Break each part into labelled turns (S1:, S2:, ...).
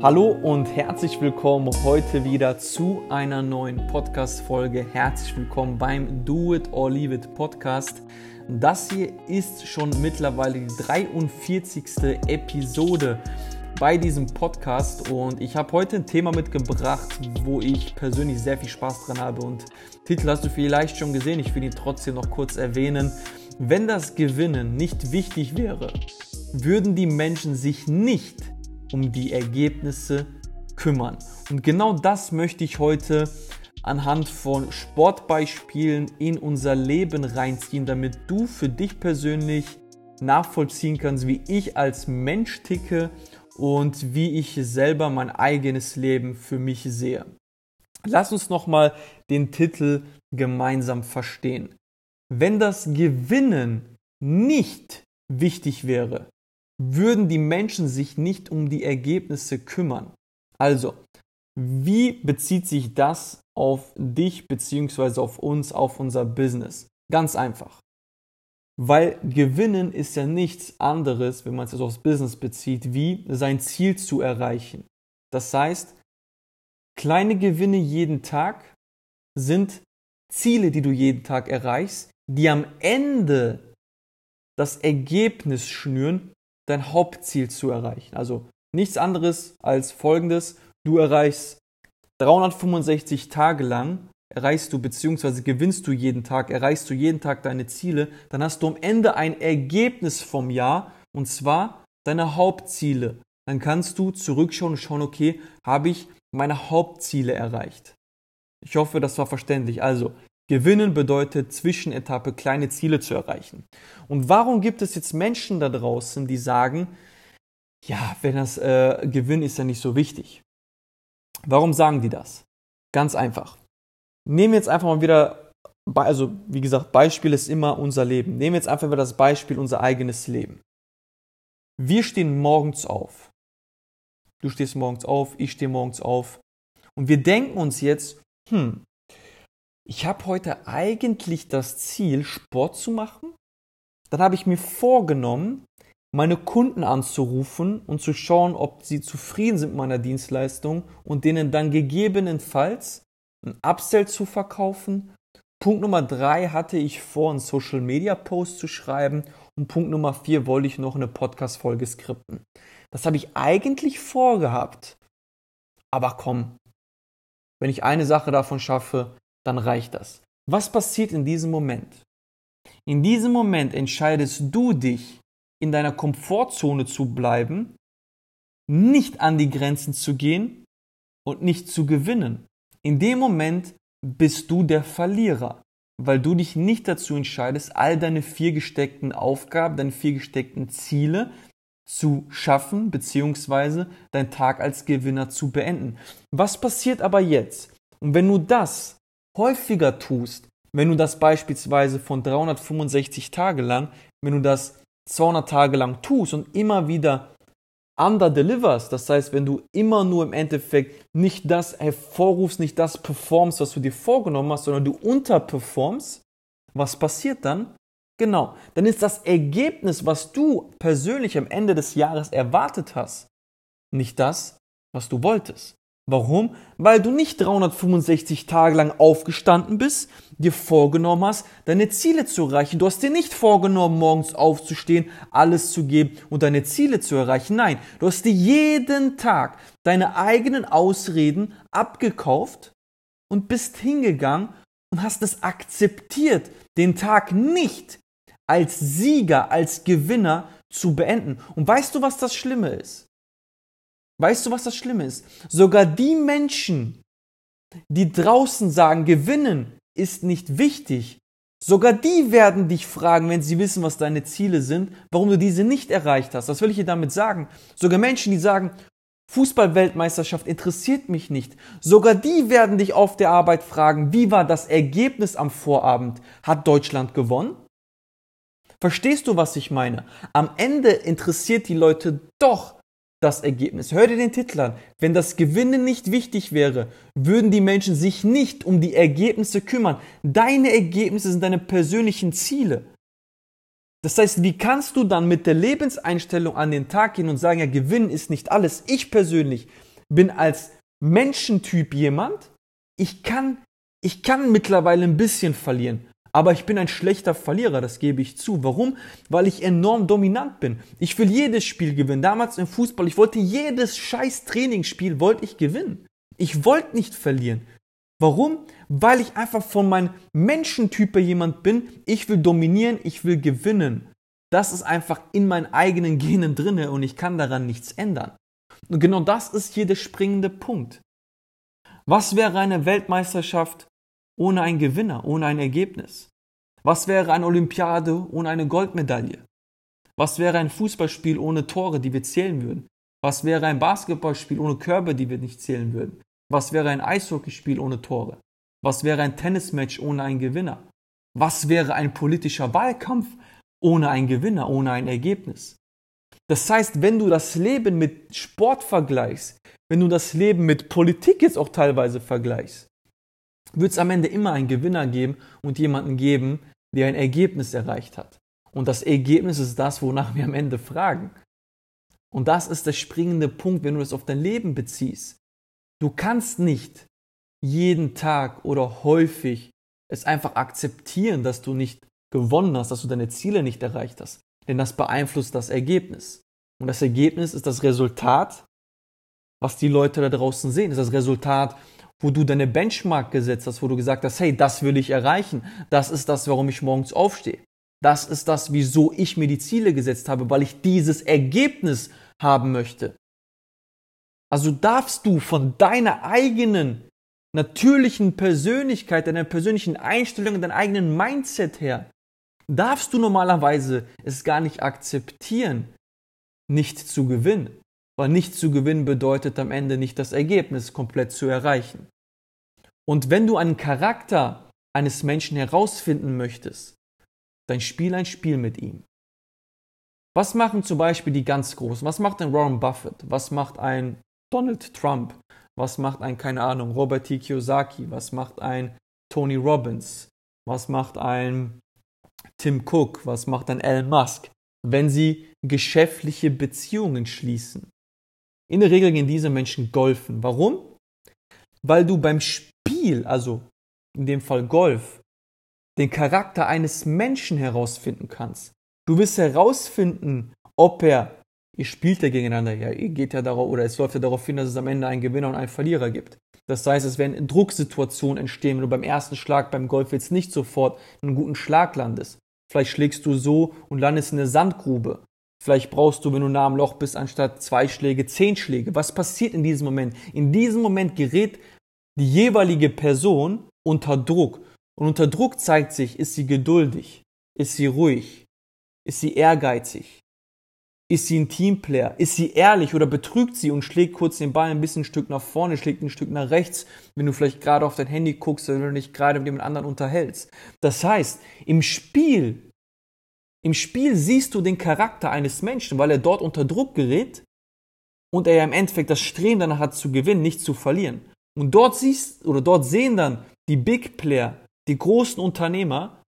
S1: Hallo und herzlich willkommen heute wieder zu einer neuen Podcast-Folge. Herzlich willkommen beim Do It or Leave It Podcast. Das hier ist schon mittlerweile die 43. Episode bei diesem Podcast und ich habe heute ein Thema mitgebracht, wo ich persönlich sehr viel Spaß dran habe und Titel hast du vielleicht schon gesehen, ich will ihn trotzdem noch kurz erwähnen. Wenn das Gewinnen nicht wichtig wäre, würden die Menschen sich nicht um die Ergebnisse kümmern. Und genau das möchte ich heute anhand von Sportbeispielen in unser Leben reinziehen, damit du für dich persönlich nachvollziehen kannst, wie ich als Mensch ticke und wie ich selber mein eigenes Leben für mich sehe. Lass uns nochmal den Titel gemeinsam verstehen. Wenn das Gewinnen nicht wichtig wäre, würden die Menschen sich nicht um die Ergebnisse kümmern. Also, wie bezieht sich das auf dich bzw. auf uns, auf unser Business? Ganz einfach. Weil Gewinnen ist ja nichts anderes, wenn man es aufs Business bezieht, wie sein Ziel zu erreichen. Das heißt, kleine Gewinne jeden Tag sind Ziele, die du jeden Tag erreichst, die am Ende das Ergebnis schnüren, dein Hauptziel zu erreichen. Also nichts anderes als folgendes. Du erreichst 365 Tage lang, erreichst du bzw. gewinnst du jeden Tag, erreichst du jeden Tag deine Ziele, dann hast du am Ende ein Ergebnis vom Jahr und zwar deine Hauptziele. Dann kannst du zurückschauen und schauen, okay, habe ich meine Hauptziele erreicht. Ich hoffe, das war verständlich. Also, Gewinnen bedeutet Zwischenetappe, kleine Ziele zu erreichen. Und warum gibt es jetzt Menschen da draußen, die sagen, ja, wenn das äh, Gewinn ist ja nicht so wichtig. Warum sagen die das? Ganz einfach. Nehmen jetzt einfach mal wieder, also wie gesagt, Beispiel ist immer unser Leben. Nehmen jetzt einfach wieder das Beispiel unser eigenes Leben. Wir stehen morgens auf. Du stehst morgens auf, ich stehe morgens auf. Und wir denken uns jetzt, hm, ich habe heute eigentlich das Ziel, Sport zu machen. Dann habe ich mir vorgenommen, meine Kunden anzurufen und zu schauen, ob sie zufrieden sind mit meiner Dienstleistung und denen dann gegebenenfalls ein Upsell zu verkaufen. Punkt Nummer drei hatte ich vor, einen Social Media Post zu schreiben und Punkt Nummer vier wollte ich noch eine Podcast Folge skripten. Das habe ich eigentlich vorgehabt. Aber komm, wenn ich eine Sache davon schaffe, dann reicht das. Was passiert in diesem Moment? In diesem Moment entscheidest du dich, in deiner Komfortzone zu bleiben, nicht an die Grenzen zu gehen und nicht zu gewinnen. In dem Moment bist du der Verlierer, weil du dich nicht dazu entscheidest, all deine vier gesteckten Aufgaben, deine vier gesteckten Ziele zu schaffen, beziehungsweise deinen Tag als Gewinner zu beenden. Was passiert aber jetzt? Und wenn du das häufiger tust, wenn du das beispielsweise von 365 Tage lang, wenn du das 200 Tage lang tust und immer wieder underdeliverst, das heißt, wenn du immer nur im Endeffekt nicht das hervorrufst, nicht das performst, was du dir vorgenommen hast, sondern du unterperformst, was passiert dann? Genau, dann ist das Ergebnis, was du persönlich am Ende des Jahres erwartet hast, nicht das, was du wolltest. Warum? Weil du nicht 365 Tage lang aufgestanden bist, dir vorgenommen hast, deine Ziele zu erreichen. Du hast dir nicht vorgenommen, morgens aufzustehen, alles zu geben und deine Ziele zu erreichen. Nein, du hast dir jeden Tag deine eigenen Ausreden abgekauft und bist hingegangen und hast es akzeptiert, den Tag nicht als Sieger, als Gewinner zu beenden. Und weißt du, was das Schlimme ist? Weißt du, was das Schlimme ist? Sogar die Menschen, die draußen sagen, gewinnen ist nicht wichtig, sogar die werden dich fragen, wenn sie wissen, was deine Ziele sind, warum du diese nicht erreicht hast. Was will ich dir damit sagen? Sogar Menschen, die sagen, Fußballweltmeisterschaft interessiert mich nicht. Sogar die werden dich auf der Arbeit fragen, wie war das Ergebnis am Vorabend? Hat Deutschland gewonnen? Verstehst du, was ich meine? Am Ende interessiert die Leute doch, das Ergebnis. Hör dir den Titel an. Wenn das Gewinnen nicht wichtig wäre, würden die Menschen sich nicht um die Ergebnisse kümmern. Deine Ergebnisse sind deine persönlichen Ziele. Das heißt, wie kannst du dann mit der Lebenseinstellung an den Tag gehen und sagen, ja, Gewinnen ist nicht alles. Ich persönlich bin als Menschentyp jemand, ich kann, ich kann mittlerweile ein bisschen verlieren. Aber ich bin ein schlechter Verlierer, das gebe ich zu. Warum? Weil ich enorm dominant bin. Ich will jedes Spiel gewinnen. Damals im Fußball, ich wollte jedes scheiß Trainingsspiel, wollte ich gewinnen. Ich wollte nicht verlieren. Warum? Weil ich einfach von meinem Menschentyp jemand bin. Ich will dominieren, ich will gewinnen. Das ist einfach in meinen eigenen Genen drinne und ich kann daran nichts ändern. Und genau das ist hier der springende Punkt. Was wäre eine Weltmeisterschaft ohne einen Gewinner, ohne ein Ergebnis? Was wäre eine Olympiade ohne eine Goldmedaille? Was wäre ein Fußballspiel ohne Tore, die wir zählen würden? Was wäre ein Basketballspiel ohne Körbe, die wir nicht zählen würden? Was wäre ein Eishockeyspiel ohne Tore? Was wäre ein Tennismatch ohne einen Gewinner? Was wäre ein politischer Wahlkampf ohne einen Gewinner, ohne ein Ergebnis? Das heißt, wenn du das Leben mit Sport vergleichst, wenn du das Leben mit Politik jetzt auch teilweise vergleichst, wird es am Ende immer einen Gewinner geben und jemanden geben, der ein Ergebnis erreicht hat. Und das Ergebnis ist das, wonach wir am Ende fragen. Und das ist der springende Punkt, wenn du es auf dein Leben beziehst. Du kannst nicht jeden Tag oder häufig es einfach akzeptieren, dass du nicht gewonnen hast, dass du deine Ziele nicht erreicht hast. Denn das beeinflusst das Ergebnis. Und das Ergebnis ist das Resultat, was die Leute da draußen sehen. Das ist das Resultat, wo du deine Benchmark gesetzt hast, wo du gesagt hast, hey, das will ich erreichen. Das ist das, warum ich morgens aufstehe. Das ist das, wieso ich mir die Ziele gesetzt habe, weil ich dieses Ergebnis haben möchte. Also darfst du von deiner eigenen natürlichen Persönlichkeit, deiner persönlichen Einstellung, deinem eigenen Mindset her, darfst du normalerweise es gar nicht akzeptieren, nicht zu gewinnen. Weil nicht zu gewinnen bedeutet am Ende nicht das Ergebnis komplett zu erreichen. Und wenn du einen Charakter eines Menschen herausfinden möchtest, dann spiel ein Spiel mit ihm. Was machen zum Beispiel die ganz Großen? Was macht ein Warren Buffett? Was macht ein Donald Trump? Was macht ein, keine Ahnung, Robert T. Kiyosaki? Was macht ein Tony Robbins? Was macht ein Tim Cook? Was macht ein Elon Musk? Wenn sie geschäftliche Beziehungen schließen. In der Regel gehen diese Menschen golfen. Warum? Weil du beim Spiel, also in dem Fall Golf, den Charakter eines Menschen herausfinden kannst. Du wirst herausfinden, ob er ihr spielt ja gegeneinander, ja, ihr geht ja darauf, oder es läuft ja darauf hin, dass es am Ende einen Gewinner und einen Verlierer gibt. Das heißt, es werden Drucksituationen entstehen, wenn du beim ersten Schlag beim Golf jetzt nicht sofort einen guten Schlag landest. Vielleicht schlägst du so und landest in eine Sandgrube. Vielleicht brauchst du, wenn du nah am Loch bist, anstatt zwei Schläge, zehn Schläge. Was passiert in diesem Moment? In diesem Moment gerät die jeweilige Person unter Druck. Und unter Druck zeigt sich, ist sie geduldig? Ist sie ruhig? Ist sie ehrgeizig? Ist sie ein Teamplayer? Ist sie ehrlich oder betrügt sie und schlägt kurz den Ball ein bisschen ein Stück nach vorne, schlägt ein Stück nach rechts, wenn du vielleicht gerade auf dein Handy guckst oder wenn du dich gerade mit jemand anderen unterhältst? Das heißt, im Spiel, im Spiel siehst du den Charakter eines Menschen, weil er dort unter Druck gerät und er ja im Endeffekt das Streben danach hat zu gewinnen, nicht zu verlieren. Und dort siehst oder dort sehen dann die Big Player, die großen Unternehmer,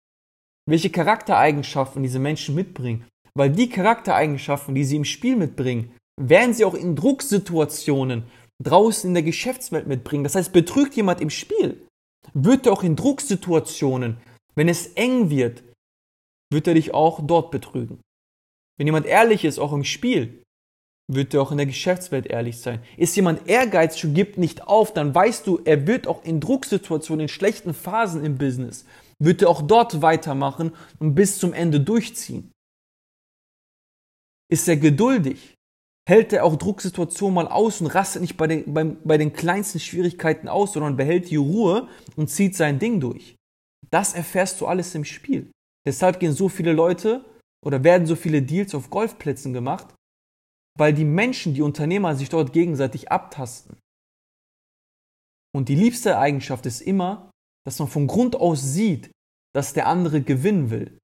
S1: welche Charaktereigenschaften diese Menschen mitbringen weil die Charaktereigenschaften, die sie im Spiel mitbringen, werden sie auch in Drucksituationen draußen in der Geschäftswelt mitbringen. Das heißt, betrügt jemand im Spiel, wird er auch in Drucksituationen, wenn es eng wird, wird er dich auch dort betrügen. Wenn jemand ehrlich ist, auch im Spiel, wird er auch in der Geschäftswelt ehrlich sein. Ist jemand ehrgeizig und gibt nicht auf, dann weißt du, er wird auch in Drucksituationen, in schlechten Phasen im Business, wird er auch dort weitermachen und bis zum Ende durchziehen. Ist er geduldig? Hält er auch Drucksituationen mal aus und rastet nicht bei den, bei, bei den kleinsten Schwierigkeiten aus, sondern behält die Ruhe und zieht sein Ding durch. Das erfährst du alles im Spiel. Deshalb gehen so viele Leute oder werden so viele Deals auf Golfplätzen gemacht, weil die Menschen, die Unternehmer sich dort gegenseitig abtasten. Und die liebste Eigenschaft ist immer, dass man von Grund aus sieht, dass der andere gewinnen will.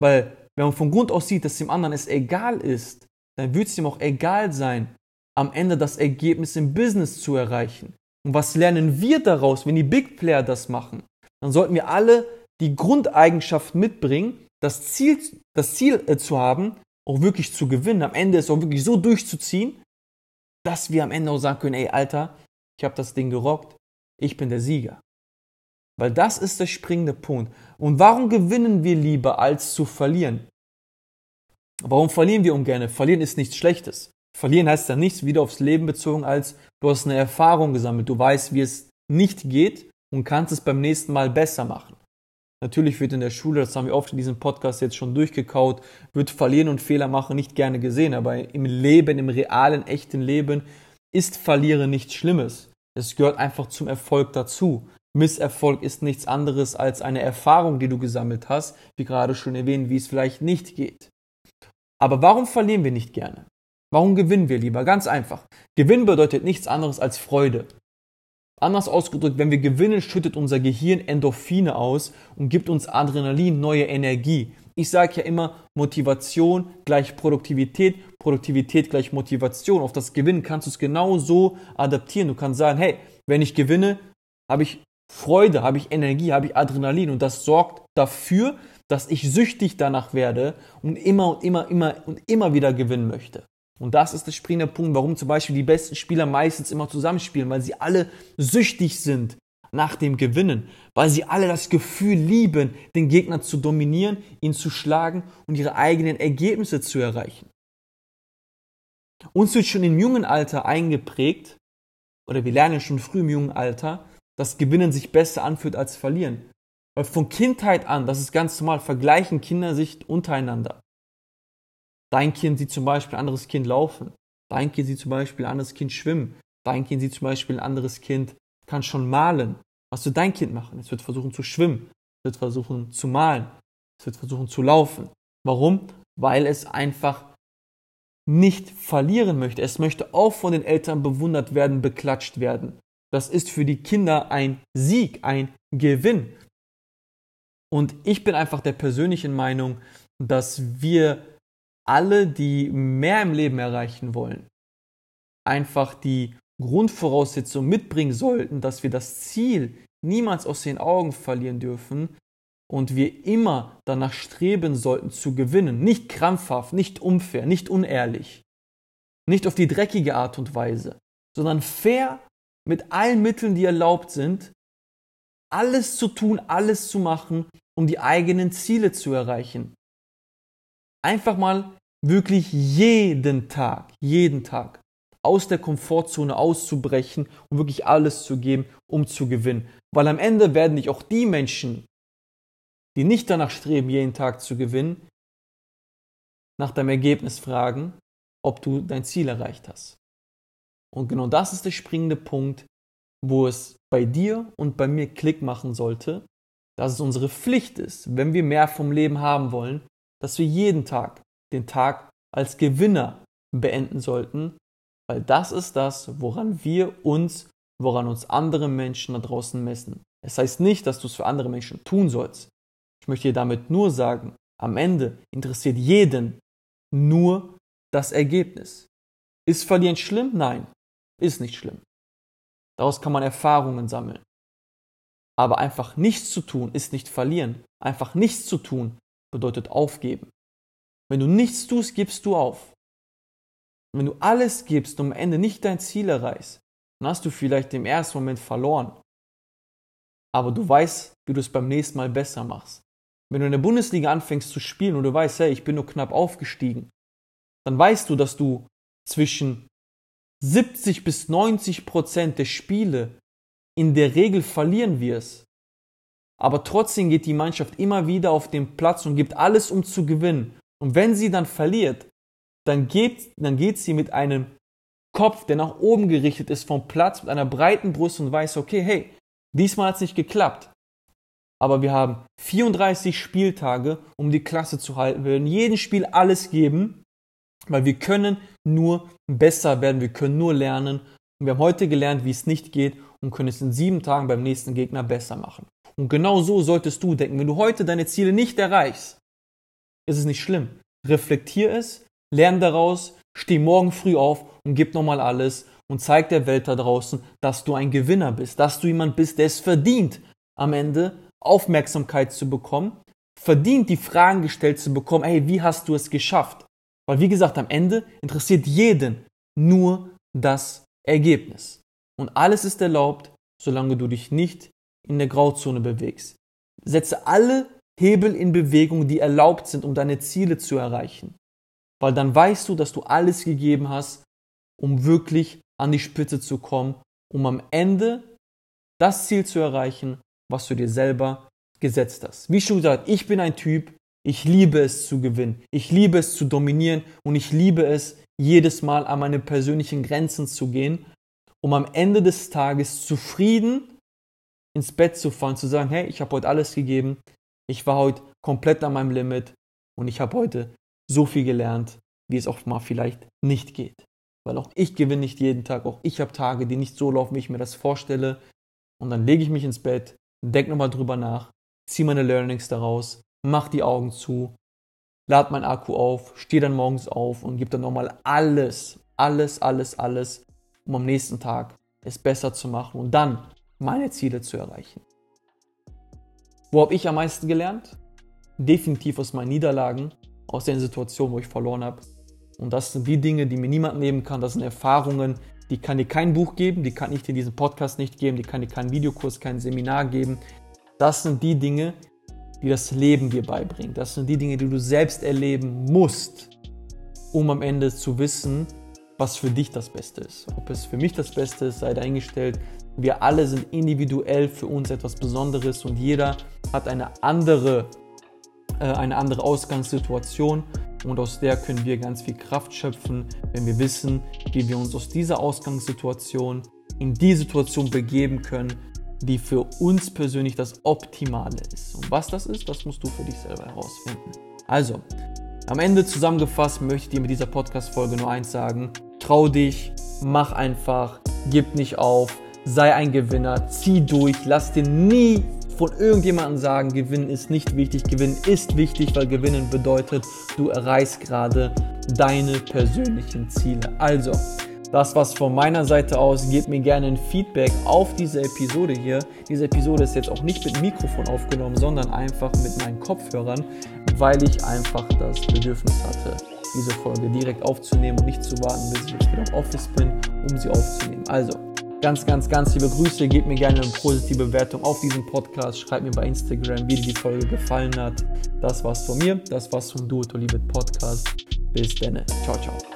S1: Weil wenn man von Grund aus sieht, dass dem anderen es egal ist, dann wird es ihm auch egal sein, am Ende das Ergebnis im Business zu erreichen. Und was lernen wir daraus, wenn die Big Player das machen? Dann sollten wir alle die Grundeigenschaft mitbringen, das Ziel, das Ziel äh, zu haben, auch wirklich zu gewinnen, am Ende es auch wirklich so durchzuziehen, dass wir am Ende auch sagen können, ey Alter, ich habe das Ding gerockt, ich bin der Sieger. Weil das ist der springende Punkt. Und warum gewinnen wir lieber, als zu verlieren? Warum verlieren wir ungern? Verlieren ist nichts Schlechtes. Verlieren heißt ja nichts wieder aufs Leben bezogen, als du hast eine Erfahrung gesammelt, du weißt, wie es nicht geht und kannst es beim nächsten Mal besser machen. Natürlich wird in der Schule, das haben wir oft in diesem Podcast jetzt schon durchgekaut, wird Verlieren und Fehler machen nicht gerne gesehen, aber im Leben, im realen, echten Leben ist Verlieren nichts Schlimmes. Es gehört einfach zum Erfolg dazu. Misserfolg ist nichts anderes als eine Erfahrung, die du gesammelt hast, wie gerade schon erwähnt, wie es vielleicht nicht geht. Aber warum verlieren wir nicht gerne? Warum gewinnen wir lieber? Ganz einfach. Gewinn bedeutet nichts anderes als Freude. Anders ausgedrückt, wenn wir gewinnen, schüttet unser Gehirn Endorphine aus und gibt uns Adrenalin, neue Energie. Ich sage ja immer, Motivation gleich Produktivität, Produktivität gleich Motivation. Auf das Gewinnen kannst du es genau so adaptieren. Du kannst sagen, hey, wenn ich gewinne, habe ich Freude, habe ich Energie, habe ich Adrenalin und das sorgt dafür, dass ich süchtig danach werde und immer und immer, immer und immer wieder gewinnen möchte. Und das ist der springende Punkt, warum zum Beispiel die besten Spieler meistens immer zusammenspielen, weil sie alle süchtig sind nach dem Gewinnen, weil sie alle das Gefühl lieben, den Gegner zu dominieren, ihn zu schlagen und ihre eigenen Ergebnisse zu erreichen. Uns wird schon im jungen Alter eingeprägt, oder wir lernen schon früh im jungen Alter, dass Gewinnen sich besser anfühlt als Verlieren. Weil von Kindheit an, das ist ganz normal, vergleichen Kinder sich untereinander. Dein Kind sieht zum Beispiel ein anderes Kind laufen. Dein Kind sieht zum Beispiel ein anderes Kind schwimmen. Dein Kind sieht zum Beispiel ein anderes Kind kann schon malen. Was wird dein Kind machen? Es wird versuchen zu schwimmen. Es wird versuchen zu malen. Es wird versuchen zu laufen. Warum? Weil es einfach nicht verlieren möchte. Es möchte auch von den Eltern bewundert werden, beklatscht werden. Das ist für die Kinder ein Sieg, ein Gewinn. Und ich bin einfach der persönlichen Meinung, dass wir alle, die mehr im Leben erreichen wollen, einfach die Grundvoraussetzung mitbringen sollten, dass wir das Ziel niemals aus den Augen verlieren dürfen und wir immer danach streben sollten zu gewinnen. Nicht krampfhaft, nicht unfair, nicht unehrlich, nicht auf die dreckige Art und Weise, sondern fair mit allen Mitteln, die erlaubt sind, alles zu tun, alles zu machen, um die eigenen Ziele zu erreichen. Einfach mal wirklich jeden Tag, jeden Tag aus der Komfortzone auszubrechen und wirklich alles zu geben, um zu gewinnen. Weil am Ende werden dich auch die Menschen, die nicht danach streben, jeden Tag zu gewinnen, nach deinem Ergebnis fragen, ob du dein Ziel erreicht hast. Und genau das ist der springende Punkt, wo es bei dir und bei mir Klick machen sollte, dass es unsere Pflicht ist, wenn wir mehr vom Leben haben wollen, dass wir jeden Tag den Tag als Gewinner beenden sollten, weil das ist das, woran wir uns, woran uns andere Menschen da draußen messen. Es heißt nicht, dass du es für andere Menschen tun sollst. Ich möchte dir damit nur sagen, am Ende interessiert jeden nur das Ergebnis. Ist Verlieren schlimm? Nein, ist nicht schlimm. Daraus kann man Erfahrungen sammeln. Aber einfach nichts zu tun ist nicht verlieren. Einfach nichts zu tun bedeutet aufgeben. Wenn du nichts tust, gibst du auf. Wenn du alles gibst und am Ende nicht dein Ziel erreichst, dann hast du vielleicht im ersten Moment verloren. Aber du weißt, wie du es beim nächsten Mal besser machst. Wenn du in der Bundesliga anfängst zu spielen und du weißt, hey, ich bin nur knapp aufgestiegen, dann weißt du, dass du zwischen 70 bis 90 Prozent der Spiele in der Regel verlieren wirst. Aber trotzdem geht die Mannschaft immer wieder auf den Platz und gibt alles, um zu gewinnen. Und wenn sie dann verliert, dann geht, dann geht sie mit einem Kopf, der nach oben gerichtet ist, vom Platz, mit einer breiten Brust und weiß, okay, hey, diesmal hat es nicht geklappt. Aber wir haben 34 Spieltage, um die Klasse zu halten. Wir werden jedem Spiel alles geben, weil wir können nur besser werden, wir können nur lernen. Und wir haben heute gelernt, wie es nicht geht und können es in sieben Tagen beim nächsten Gegner besser machen. Und genau so solltest du denken. Wenn du heute deine Ziele nicht erreichst, ist es nicht schlimm. Reflektier es, lern daraus, steh morgen früh auf und gib nochmal alles und zeig der Welt da draußen, dass du ein Gewinner bist, dass du jemand bist, der es verdient, am Ende Aufmerksamkeit zu bekommen, verdient die Fragen gestellt zu bekommen, hey, wie hast du es geschafft? Weil wie gesagt, am Ende interessiert jeden nur das Ergebnis. Und alles ist erlaubt, solange du dich nicht in der Grauzone bewegst. Setze alle Hebel in Bewegung, die erlaubt sind, um deine Ziele zu erreichen. Weil dann weißt du, dass du alles gegeben hast, um wirklich an die Spitze zu kommen, um am Ende das Ziel zu erreichen, was du dir selber gesetzt hast. Wie schon gesagt, ich bin ein Typ, ich liebe es zu gewinnen, ich liebe es zu dominieren und ich liebe es, jedes Mal an meine persönlichen Grenzen zu gehen, um am Ende des Tages zufrieden ins Bett zu fallen, zu sagen, hey, ich habe heute alles gegeben, ich war heute komplett an meinem Limit und ich habe heute so viel gelernt, wie es auch mal vielleicht nicht geht. Weil auch ich gewinne nicht jeden Tag, auch ich habe Tage, die nicht so laufen, wie ich mir das vorstelle. Und dann lege ich mich ins Bett, denke nochmal drüber nach, ziehe meine Learnings daraus, mach die Augen zu, lade mein Akku auf, stehe dann morgens auf und gebe dann nochmal alles, alles, alles, alles, um am nächsten Tag es besser zu machen und dann meine Ziele zu erreichen. Wo habe ich am meisten gelernt? Definitiv aus meinen Niederlagen, aus den Situationen, wo ich verloren habe. Und das sind die Dinge, die mir niemand nehmen kann. Das sind Erfahrungen, die kann dir kein Buch geben, die kann ich dir in diesem Podcast nicht geben, die kann dir keinen Videokurs, kein Seminar geben. Das sind die Dinge, die das Leben dir beibringt. Das sind die Dinge, die du selbst erleben musst, um am Ende zu wissen, was für dich das Beste ist. Ob es für mich das Beste ist, sei dahingestellt. Wir alle sind individuell für uns etwas Besonderes und jeder hat eine andere, äh, eine andere Ausgangssituation und aus der können wir ganz viel Kraft schöpfen, wenn wir wissen, wie wir uns aus dieser Ausgangssituation in die Situation begeben können, die für uns persönlich das Optimale ist. Und was das ist, das musst du für dich selber herausfinden. Also, am Ende zusammengefasst möchte ich dir mit dieser Podcast-Folge nur eins sagen. Trau dich, mach einfach, gib nicht auf, sei ein Gewinner, zieh durch, lass dir nie von irgendjemandem sagen, Gewinnen ist nicht wichtig. Gewinnen ist wichtig, weil Gewinnen bedeutet, du erreichst gerade deine persönlichen Ziele. Also, das war's von meiner Seite aus. Gebt mir gerne ein Feedback auf diese Episode hier. Diese Episode ist jetzt auch nicht mit Mikrofon aufgenommen, sondern einfach mit meinen Kopfhörern, weil ich einfach das Bedürfnis hatte, diese Folge direkt aufzunehmen und nicht zu warten, bis ich jetzt wieder im Office bin, um sie aufzunehmen. Also, ganz, ganz, ganz liebe Grüße. Gebt mir gerne eine positive Bewertung auf diesem Podcast. Schreibt mir bei Instagram, wie dir die Folge gefallen hat. Das war's von mir. Das war's vom Leave It Podcast. Bis dann. Ciao, ciao.